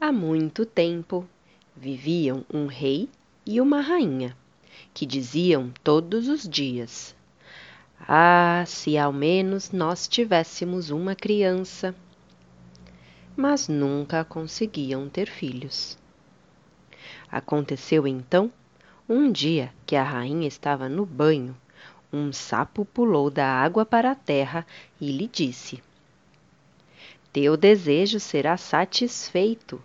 Há muito tempo viviam um rei e uma rainha, que diziam todos os dias: Ah, se ao menos nós tivéssemos uma criança! Mas nunca conseguiam ter filhos. Aconteceu então um dia que a rainha estava no banho, um sapo pulou da água para a terra e lhe disse: Teu desejo será satisfeito.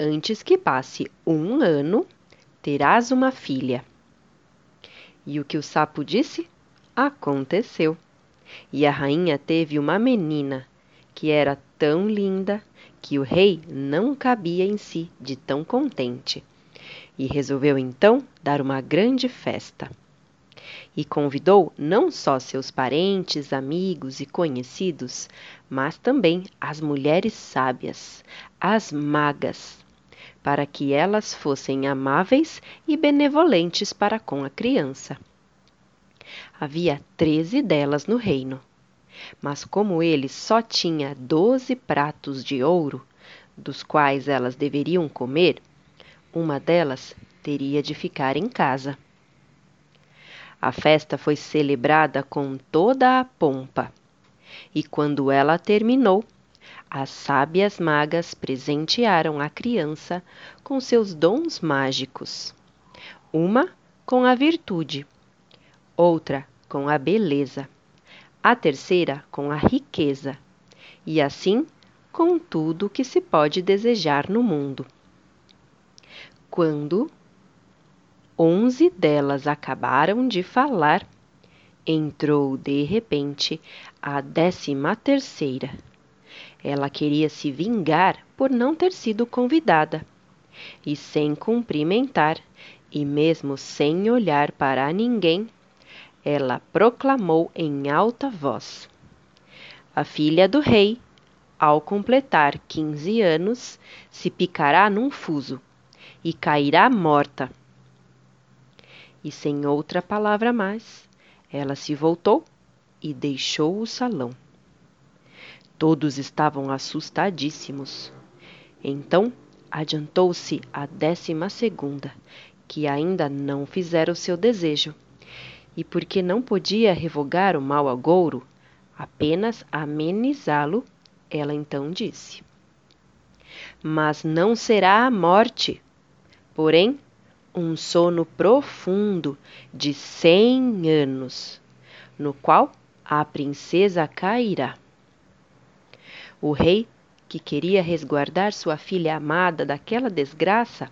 Antes que passe um ano, terás uma filha. E o que o sapo disse? Aconteceu. E a rainha teve uma menina, que era tão linda que o rei não cabia em si de tão contente. E resolveu então dar uma grande festa. E convidou não só seus parentes, amigos e conhecidos, mas também as mulheres sábias, as magas, para que elas fossem amáveis e benevolentes para com a criança. Havia treze delas no reino, mas como ele só tinha doze pratos de ouro, dos quais elas deveriam comer, uma delas teria de ficar em casa. A festa foi celebrada com toda a pompa, e quando ela terminou, as sábias magas presentearam a criança com seus dons mágicos. Uma com a virtude, outra com a beleza, a terceira com a riqueza, e assim com tudo que se pode desejar no mundo. Quando onze delas acabaram de falar, entrou de repente a décima terceira ela queria se vingar por não ter sido convidada. E sem cumprimentar, e mesmo sem olhar para ninguém, ela proclamou em alta voz: A filha do rei, ao completar quinze anos, se picará num fuso e cairá morta. E sem outra palavra mais, ela se voltou e deixou o salão. Todos estavam assustadíssimos. Então adiantou-se a décima segunda, que ainda não fizera o seu desejo, e porque não podia revogar o mau agouro, apenas amenizá-lo, ela então disse: Mas não será a morte, porém um sono profundo de cem anos, no qual a princesa cairá. O rei, que queria resguardar sua filha amada daquela desgraça,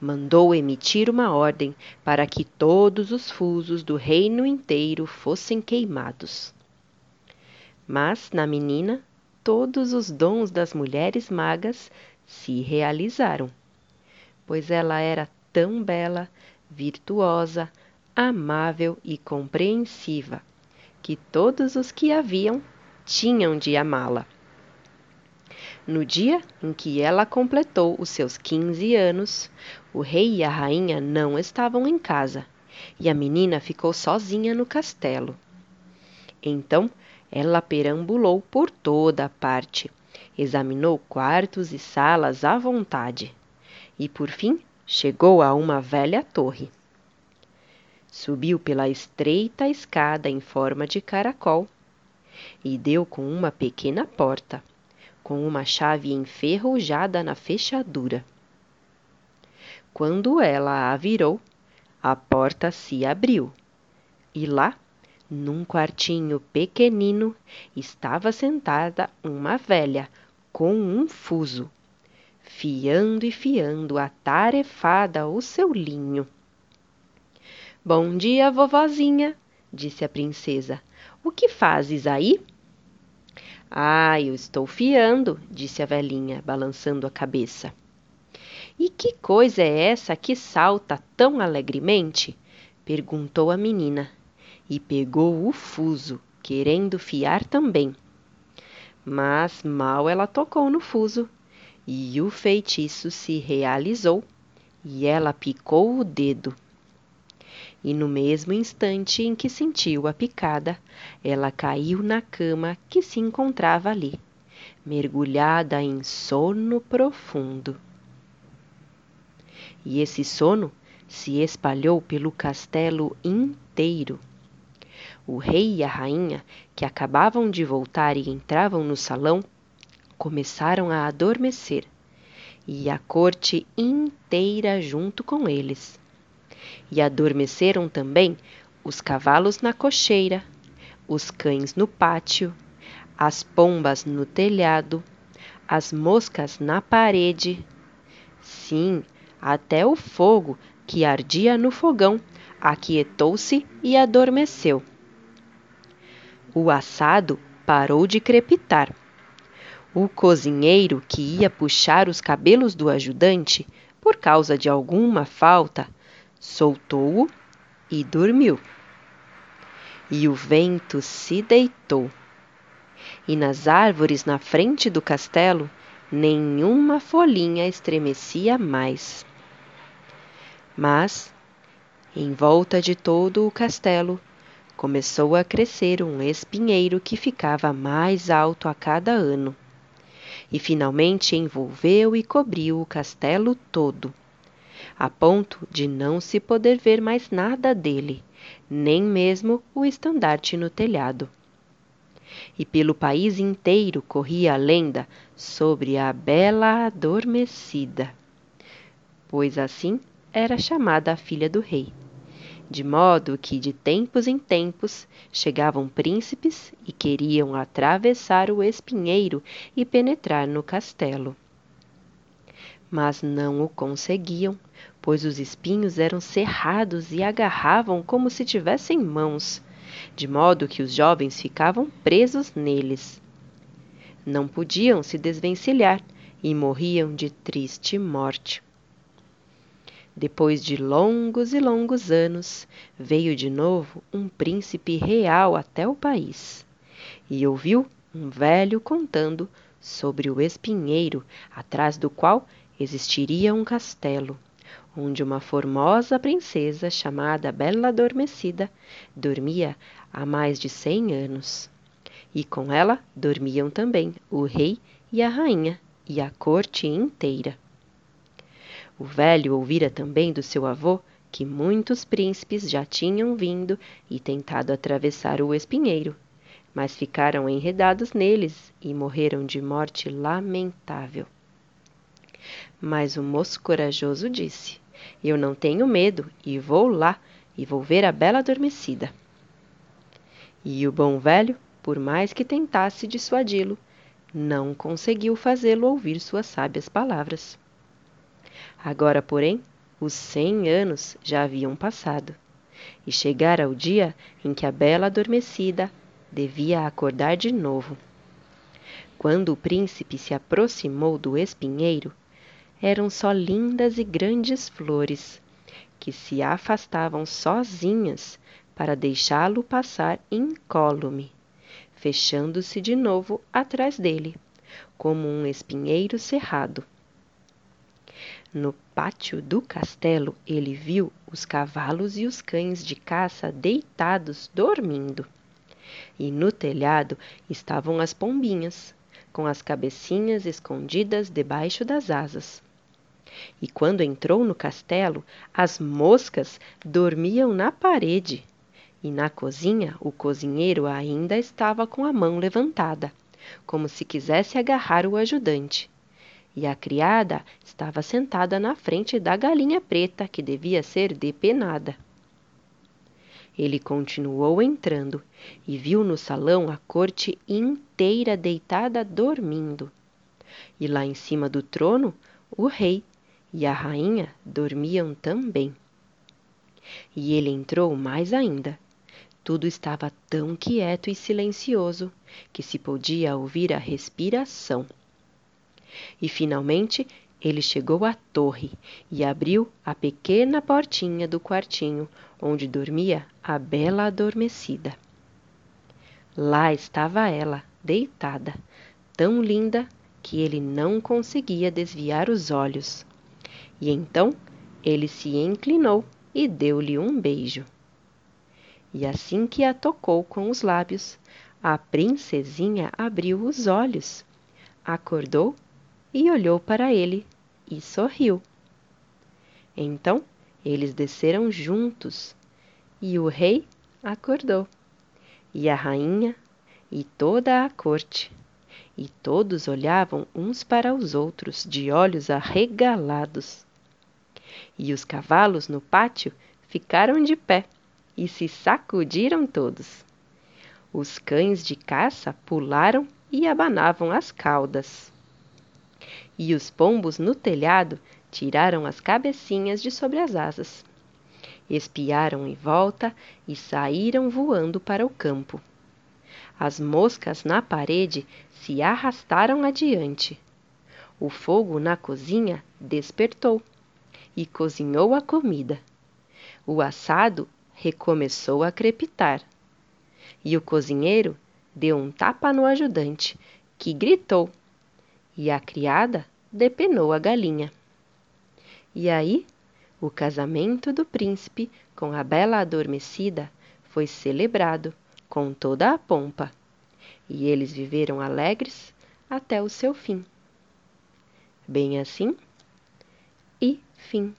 mandou emitir uma ordem para que todos os fusos do reino inteiro fossem queimados. Mas na menina, todos os dons das mulheres magas se realizaram, pois ela era tão bela, virtuosa, amável e compreensiva, que todos os que a viam tinham de amá-la. No dia em que ela completou os seus quinze anos, o rei e a rainha não estavam em casa e a menina ficou sozinha no castelo. Então ela perambulou por toda a parte, examinou quartos e salas à vontade e, por fim, chegou a uma velha torre. Subiu pela estreita escada em forma de caracol e deu com uma pequena porta com uma chave enferrujada na fechadura. Quando ela a virou, a porta se abriu e lá, num quartinho pequenino, estava sentada uma velha com um fuso, fiando e fiando atarefada o seu linho. Bom dia, vovozinha, disse a princesa. O que fazes aí? Ah, eu estou fiando, disse a velhinha, balançando a cabeça. E que coisa é essa que salta tão alegremente? perguntou a menina, e pegou o fuso, querendo fiar também. Mas mal ela tocou no fuso, e o feitiço se realizou, e ela picou o dedo e no mesmo instante em que sentiu a picada, ela caiu na cama que se encontrava ali, mergulhada em sono profundo. E esse sono se espalhou pelo castelo inteiro. O rei e a rainha, que acabavam de voltar e entravam no salão, começaram a adormecer, e a corte inteira junto com eles. E adormeceram também os cavalos na cocheira, os cães no pátio, as pombas no telhado, as moscas na parede. Sim, até o fogo que ardia no fogão aquietou-se e adormeceu. O assado parou de crepitar. O cozinheiro que ia puxar os cabelos do ajudante, por causa de alguma falta, soltou-o e dormiu. E o vento se deitou. E nas árvores na frente do castelo, nenhuma folhinha estremecia mais. Mas, em volta de todo o castelo, começou a crescer um espinheiro que ficava mais alto a cada ano. E finalmente envolveu e cobriu o castelo todo, a ponto de não se poder ver mais nada dele, nem mesmo o estandarte no telhado. E pelo país inteiro corria a lenda sobre a bela adormecida, pois assim era chamada a filha do rei de modo que de tempos em tempos chegavam príncipes e queriam atravessar o espinheiro e penetrar no castelo. Mas não o conseguiam, pois os espinhos eram cerrados e agarravam como se tivessem mãos, de modo que os jovens ficavam presos neles. Não podiam se desvencilhar e morriam de triste morte. Depois de longos e longos anos, veio de novo um príncipe real até o país e ouviu um velho contando sobre o espinheiro atrás do qual existiria um castelo, onde uma formosa princesa chamada Bela Adormecida dormia há mais de cem anos. E com ela dormiam também o rei e a rainha e a corte inteira. O velho ouvira também do seu avô que muitos príncipes já tinham vindo e tentado atravessar o espinheiro, mas ficaram enredados neles e morreram de morte lamentável. Mas o moço corajoso disse: Eu não tenho medo e vou lá e vou ver a bela adormecida. E o bom velho, por mais que tentasse dissuadi-lo, não conseguiu fazê-lo ouvir suas sábias palavras. Agora, porém, os cem anos já haviam passado, e chegara o dia em que a bela adormecida devia acordar de novo. Quando o príncipe se aproximou do espinheiro, eram só lindas e grandes flores, que se afastavam sozinhas para deixá-lo passar incólume, fechando-se de novo atrás dele, como um espinheiro cerrado. No pátio do castelo, ele viu os cavalos e os cães de caça deitados dormindo. E no telhado estavam as pombinhas, com as cabecinhas escondidas debaixo das asas. E quando entrou no castelo, as moscas dormiam na parede. E na cozinha, o cozinheiro ainda estava com a mão levantada, como se quisesse agarrar o ajudante e a criada estava sentada na frente da galinha preta que devia ser depenada. Ele continuou entrando e viu no salão a corte inteira deitada dormindo. E lá em cima do trono, o rei e a rainha dormiam também. E ele entrou mais ainda. Tudo estava tão quieto e silencioso que se podia ouvir a respiração. E finalmente ele chegou à torre e abriu a pequena portinha do quartinho onde dormia a bela adormecida. Lá estava ela, deitada, tão linda que ele não conseguia desviar os olhos. E então ele se inclinou e deu-lhe um beijo. E assim que a tocou com os lábios, a princesinha abriu os olhos acordou e olhou para ele e sorriu. Então eles desceram juntos e o rei acordou, e a rainha, e toda a corte, e todos olhavam uns para os outros de olhos arregalados. E os cavalos no pátio ficaram de pé e se sacudiram todos. Os cães de caça pularam e abanavam as caudas. E os pombos no telhado tiraram as cabecinhas de sobre as asas. Espiaram em volta e saíram voando para o campo. As moscas na parede se arrastaram adiante. O fogo na cozinha despertou e cozinhou a comida. O assado recomeçou a crepitar. E o cozinheiro deu um tapa no ajudante, que gritou, e a criada depenou a galinha. E aí, o casamento do príncipe com a bela adormecida foi celebrado com toda a pompa, e eles viveram alegres até o seu fim. Bem assim fim.